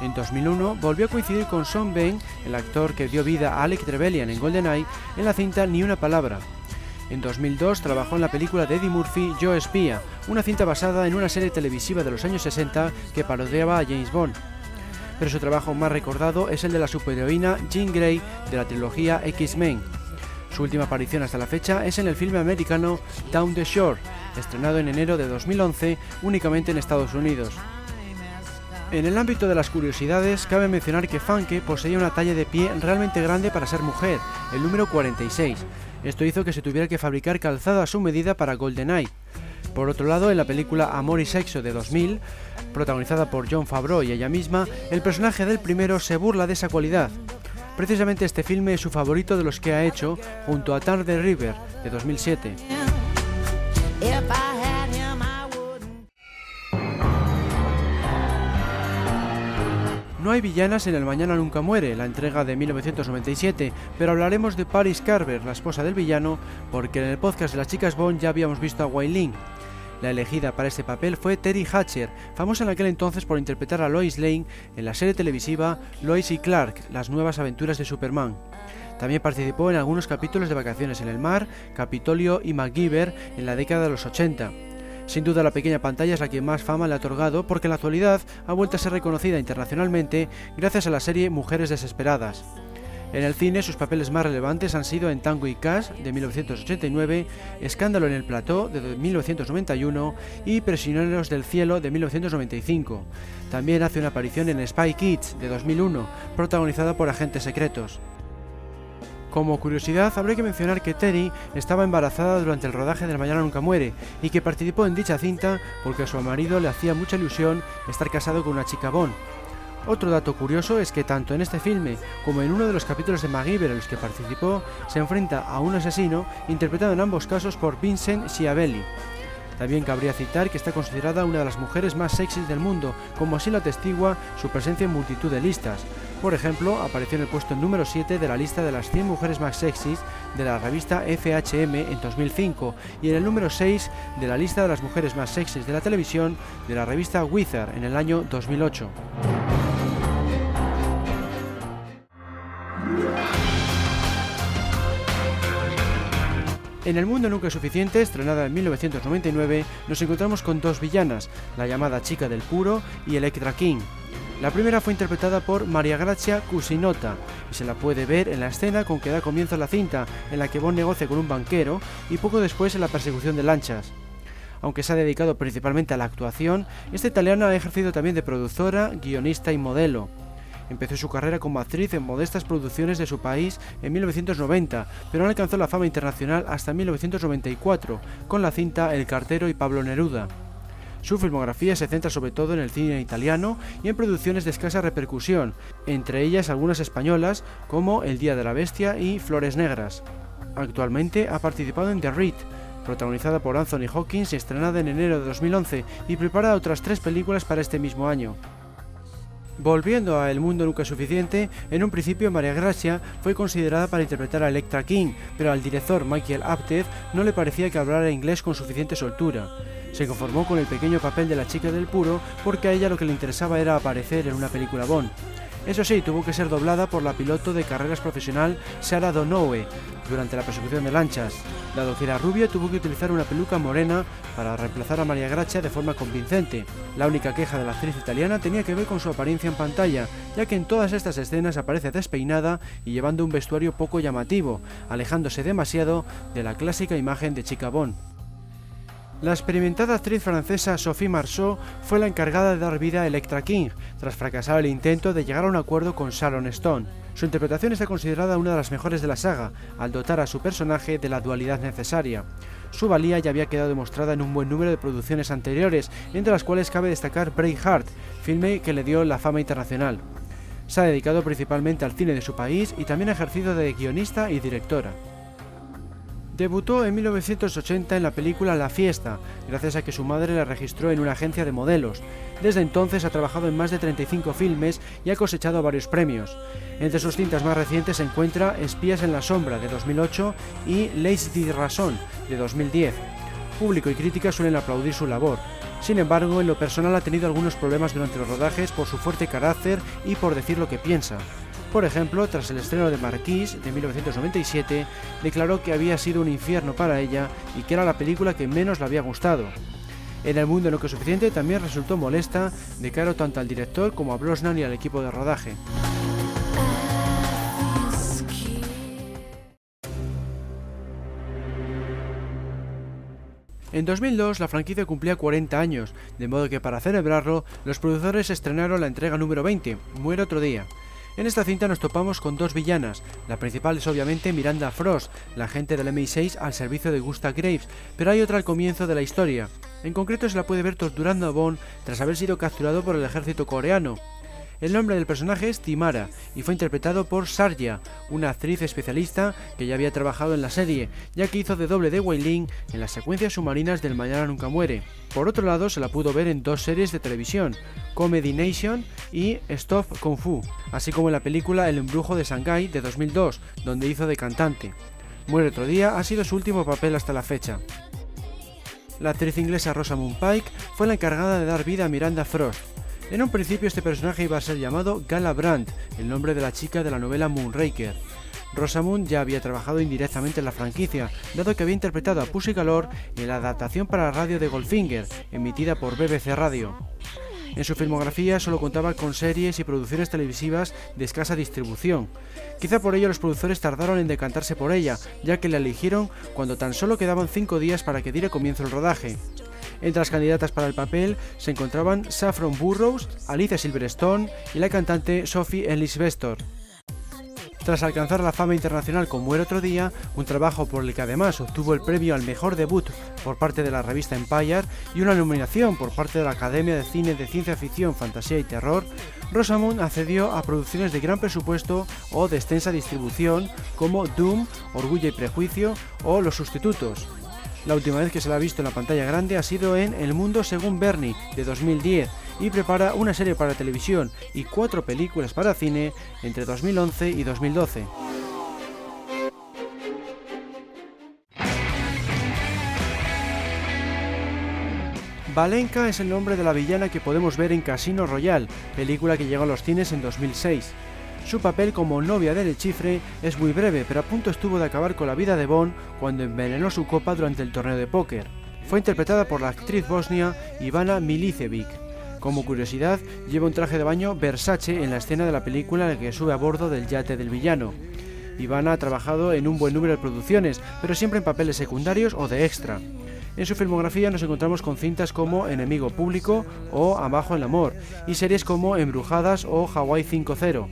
En 2001 volvió a coincidir con Sean Bain, el actor que dio vida a Alec Trevelyan en GoldenEye, en la cinta Ni una palabra. En 2002 trabajó en la película de Eddie Murphy Yo Espía, una cinta basada en una serie televisiva de los años 60 que parodiaba a James Bond. Pero su trabajo más recordado es el de la superheroína Jean Grey de la trilogía X-Men. Su última aparición hasta la fecha es en el filme americano Down the Shore, estrenado en enero de 2011 únicamente en Estados Unidos. En el ámbito de las curiosidades, cabe mencionar que Funke poseía una talla de pie realmente grande para ser mujer, el número 46. Esto hizo que se tuviera que fabricar calzado a su medida para GoldenEye. Por otro lado, en la película Amor y Sexo de 2000, protagonizada por John Favreau y ella misma, el personaje del primero se burla de esa cualidad. Precisamente este filme es su favorito de los que ha hecho, junto a Tar the River de 2007. No hay villanas en El Mañana Nunca Muere, la entrega de 1997, pero hablaremos de Paris Carver, la esposa del villano, porque en el podcast de las chicas Bond ya habíamos visto a Wai La elegida para este papel fue Terry Hatcher, famosa en aquel entonces por interpretar a Lois Lane en la serie televisiva Lois y Clark, las nuevas aventuras de Superman. También participó en algunos capítulos de Vacaciones en el Mar, Capitolio y MacGyver en la década de los 80. Sin duda la pequeña pantalla es la que más fama le ha otorgado porque en la actualidad ha vuelto a ser reconocida internacionalmente gracias a la serie Mujeres Desesperadas. En el cine sus papeles más relevantes han sido en Tango y Cash de 1989, Escándalo en el Plató de 1991 y Prisioneros del Cielo de 1995. También hace una aparición en Spy Kids de 2001, protagonizada por agentes secretos. Como curiosidad, habría que mencionar que Terry estaba embarazada durante el rodaje de Mañana Nunca Muere y que participó en dicha cinta porque a su marido le hacía mucha ilusión estar casado con una chica Bond. Otro dato curioso es que tanto en este filme como en uno de los capítulos de MacGyver en los que participó, se enfrenta a un asesino interpretado en ambos casos por Vincent Schiavelli. También cabría citar que está considerada una de las mujeres más sexys del mundo, como así lo atestigua su presencia en multitud de listas. Por ejemplo, apareció en el puesto número 7 de la lista de las 100 mujeres más sexys de la revista FHM en 2005 y en el número 6 de la lista de las mujeres más sexys de la televisión de la revista Wizard en el año 2008. En El mundo nunca suficiente, estrenada en 1999, nos encontramos con dos villanas, la llamada chica del puro y Electra King. La primera fue interpretada por María Grazia Cusinota y se la puede ver en la escena con que da comienzo la cinta, en la que Bond negocia con un banquero y poco después en la persecución de lanchas. Aunque se ha dedicado principalmente a la actuación, esta italiana ha ejercido también de productora, guionista y modelo. Empezó su carrera como actriz en modestas producciones de su país en 1990, pero no alcanzó la fama internacional hasta 1994, con la cinta El cartero y Pablo Neruda. Su filmografía se centra sobre todo en el cine italiano y en producciones de escasa repercusión, entre ellas algunas españolas como El Día de la Bestia y Flores Negras. Actualmente ha participado en The Reed, protagonizada por Anthony Hawkins y estrenada en enero de 2011, y prepara otras tres películas para este mismo año. Volviendo a El mundo nunca es suficiente, en un principio María Gracia fue considerada para interpretar a Electra King, pero al director Michael Apted no le parecía que hablara inglés con suficiente soltura. Se conformó con el pequeño papel de la chica del puro porque a ella lo que le interesaba era aparecer en una película Bond. Eso sí, tuvo que ser doblada por la piloto de carreras profesional Sarah Donowe durante la persecución de lanchas. Dado que era rubia, tuvo que utilizar una peluca morena para reemplazar a María Gracia de forma convincente. La única queja de la actriz italiana tenía que ver con su apariencia en pantalla, ya que en todas estas escenas aparece despeinada y llevando un vestuario poco llamativo, alejándose demasiado de la clásica imagen de chica Bond. La experimentada actriz francesa Sophie Marceau fue la encargada de dar vida a Electra King, tras fracasar el intento de llegar a un acuerdo con Sharon Stone. Su interpretación está considerada una de las mejores de la saga, al dotar a su personaje de la dualidad necesaria. Su valía ya había quedado demostrada en un buen número de producciones anteriores, entre las cuales cabe destacar Braveheart, filme que le dio la fama internacional. Se ha dedicado principalmente al cine de su país y también ha ejercido de guionista y directora. Debutó en 1980 en la película La Fiesta, gracias a que su madre la registró en una agencia de modelos. Desde entonces ha trabajado en más de 35 filmes y ha cosechado varios premios. Entre sus cintas más recientes se encuentra Espías en la Sombra de 2008 y Leis di Razón de 2010. Público y crítica suelen aplaudir su labor. Sin embargo, en lo personal ha tenido algunos problemas durante los rodajes por su fuerte carácter y por decir lo que piensa. Por ejemplo, tras el estreno de Marquis de 1997, declaró que había sido un infierno para ella y que era la película que menos le había gustado. En el mundo no que suficiente también resultó molesta de cara tanto al director como a Brosnan y al equipo de rodaje. En 2002 la franquicia cumplía 40 años, de modo que para celebrarlo los productores estrenaron la entrega número 20, Muere otro día, en esta cinta nos topamos con dos villanas. La principal es obviamente Miranda Frost, la agente del MI6 al servicio de Gustav Graves, pero hay otra al comienzo de la historia. En concreto se la puede ver torturando a Bond tras haber sido capturado por el ejército coreano. El nombre del personaje es Timara y fue interpretado por Sarja, una actriz especialista que ya había trabajado en la serie, ya que hizo de doble de Wei en las secuencias submarinas del Mañana Nunca Muere. Por otro lado, se la pudo ver en dos series de televisión, Comedy Nation y Stop Kung Fu, así como en la película El embrujo de Shanghai de 2002, donde hizo de cantante. Muere otro día ha sido su último papel hasta la fecha. La actriz inglesa Rosamund Pike fue la encargada de dar vida a Miranda Frost, en un principio este personaje iba a ser llamado Gala Brandt, el nombre de la chica de la novela Moonraker. Rosamund ya había trabajado indirectamente en la franquicia, dado que había interpretado a Pussy Galore en la adaptación para la radio de Goldfinger, emitida por BBC Radio. En su filmografía solo contaba con series y producciones televisivas de escasa distribución. Quizá por ello los productores tardaron en decantarse por ella, ya que la eligieron cuando tan solo quedaban cinco días para que diera comienzo el rodaje. Entre las candidatas para el papel se encontraban Saffron Burrows, Alicia Silverstone y la cantante Sophie Ellis Vestor. Tras alcanzar la fama internacional con Muere otro día, un trabajo por el que además obtuvo el premio al mejor debut por parte de la revista Empire y una nominación por parte de la Academia de Cine de Ciencia Ficción, Fantasía y Terror, Rosamund accedió a producciones de gran presupuesto o de extensa distribución como Doom, Orgullo y Prejuicio o Los Sustitutos, la última vez que se la ha visto en la pantalla grande ha sido en El Mundo según Bernie de 2010 y prepara una serie para televisión y cuatro películas para cine entre 2011 y 2012. Valenka es el nombre de la villana que podemos ver en Casino Royale, película que llegó a los cines en 2006. Su papel como novia del chifre es muy breve, pero a punto estuvo de acabar con la vida de Bond cuando envenenó su copa durante el torneo de póker. Fue interpretada por la actriz bosnia Ivana Milicevic. Como curiosidad, lleva un traje de baño Versace en la escena de la película en la que sube a bordo del yate del villano. Ivana ha trabajado en un buen número de producciones, pero siempre en papeles secundarios o de extra. En su filmografía nos encontramos con cintas como Enemigo Público o Abajo el Amor, y series como Embrujadas o Hawaii 5.0.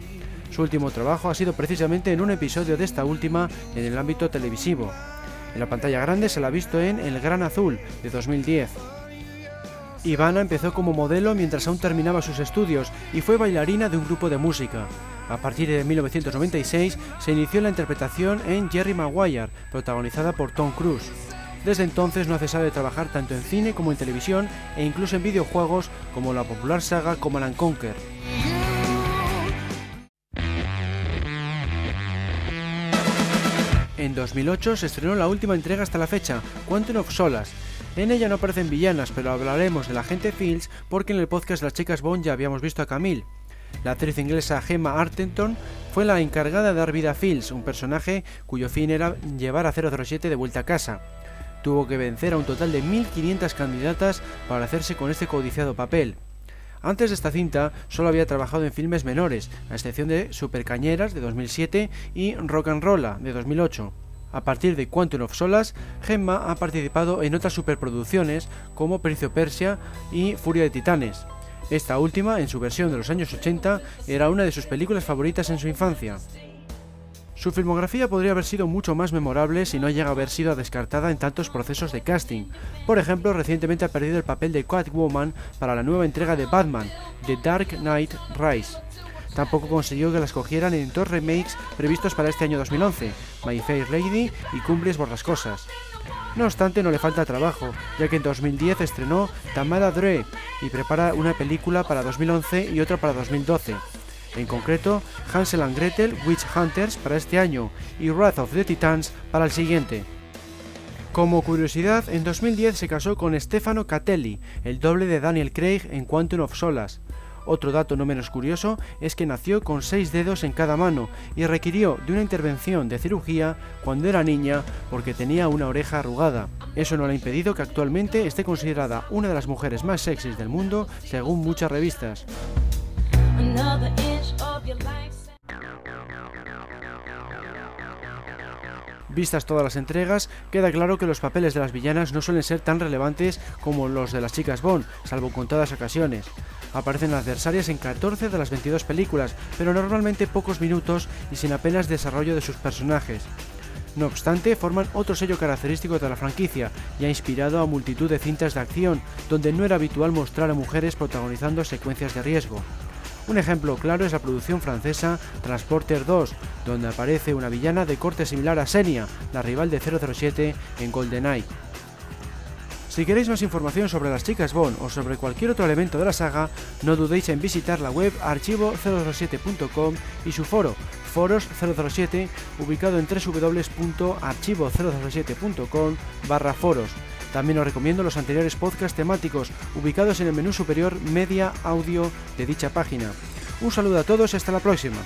Su último trabajo ha sido precisamente en un episodio de esta última en el ámbito televisivo. En la pantalla grande se la ha visto en El Gran Azul de 2010. Ivana empezó como modelo mientras aún terminaba sus estudios y fue bailarina de un grupo de música. A partir de 1996 se inició la interpretación en Jerry Maguire, protagonizada por Tom Cruise. Desde entonces no ha cesado de trabajar tanto en cine como en televisión e incluso en videojuegos como la popular saga Command Conquer. 2008 se estrenó la última entrega hasta la fecha, Quantum of Solas. En ella no aparecen villanas, pero hablaremos de la gente Fields porque en el podcast las chicas Bond ya habíamos visto a Camille. La actriz inglesa Gemma Artenton fue la encargada de dar vida a Fields, un personaje cuyo fin era llevar a 007 de vuelta a casa. Tuvo que vencer a un total de 1.500 candidatas para hacerse con este codiciado papel. Antes de esta cinta solo había trabajado en filmes menores, a excepción de Supercañeras de 2007 y Rock and Rolla de 2008. A partir de Quantum of Solas, Gemma ha participado en otras superproducciones como Pericio Persia y Furia de Titanes. Esta última, en su versión de los años 80, era una de sus películas favoritas en su infancia. Su filmografía podría haber sido mucho más memorable si no llega a haber sido descartada en tantos procesos de casting. Por ejemplo, recientemente ha perdido el papel de Catwoman para la nueva entrega de Batman, The Dark Knight Rise. Tampoco consiguió que la escogieran en dos remakes previstos para este año 2011, My Fair Lady y Cumbres Borrascosas. No obstante, no le falta trabajo, ya que en 2010 estrenó Tamara Dre y prepara una película para 2011 y otra para 2012 en concreto Hansel and Gretel Witch Hunters para este año y Wrath of the Titans para el siguiente. Como curiosidad, en 2010 se casó con Stefano Catelli, el doble de Daniel Craig en Quantum of Solas. Otro dato no menos curioso es que nació con seis dedos en cada mano y requirió de una intervención de cirugía cuando era niña porque tenía una oreja arrugada. Eso no le ha impedido que actualmente esté considerada una de las mujeres más sexys del mundo según muchas revistas. Vistas todas las entregas, queda claro que los papeles de las villanas no suelen ser tan relevantes como los de las chicas Bond, salvo contadas ocasiones. Aparecen adversarias en 14 de las 22 películas, pero normalmente pocos minutos y sin apenas desarrollo de sus personajes. No obstante, forman otro sello característico de la franquicia y ha inspirado a multitud de cintas de acción, donde no era habitual mostrar a mujeres protagonizando secuencias de riesgo. Un ejemplo claro es la producción francesa Transporter 2, donde aparece una villana de corte similar a Senia, la rival de 007 en GoldenEye. Si queréis más información sobre las chicas Bond o sobre cualquier otro elemento de la saga, no dudéis en visitar la web archivo007.com y su foro, Foros007, ubicado en www.archivo007.com barra foros. También os recomiendo los anteriores podcasts temáticos ubicados en el menú superior Media Audio de dicha página. Un saludo a todos y hasta la próxima.